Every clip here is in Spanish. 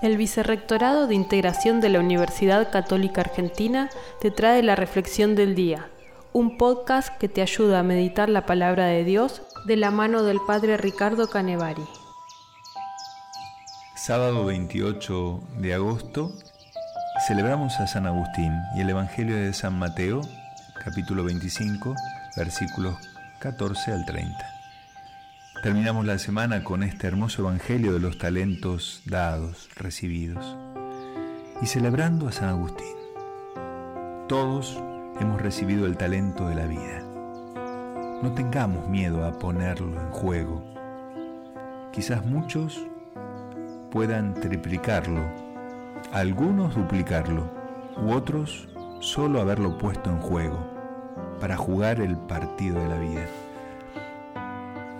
El Vicerrectorado de Integración de la Universidad Católica Argentina te trae la Reflexión del Día, un podcast que te ayuda a meditar la palabra de Dios de la mano del Padre Ricardo Canevari. Sábado 28 de agosto celebramos a San Agustín y el Evangelio de San Mateo, capítulo 25, versículos 14 al 30. Terminamos la semana con este hermoso Evangelio de los talentos dados, recibidos, y celebrando a San Agustín. Todos hemos recibido el talento de la vida. No tengamos miedo a ponerlo en juego. Quizás muchos puedan triplicarlo, algunos duplicarlo, u otros solo haberlo puesto en juego para jugar el partido de la vida.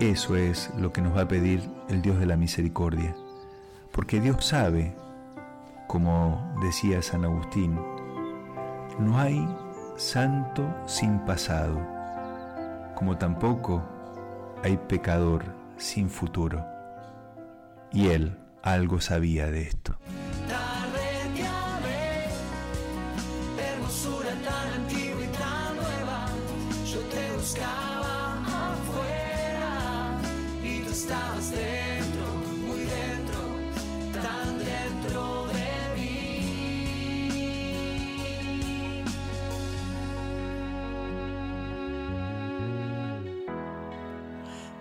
Eso es lo que nos va a pedir el Dios de la misericordia, porque Dios sabe, como decía San Agustín, no hay santo sin pasado, como tampoco hay pecador sin futuro. Y él algo sabía de esto. yo te estabas dentro, muy dentro, tan dentro de mí.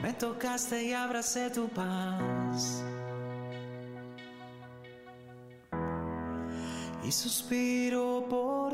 Me tocaste y abracé tu paz. Y suspiro por.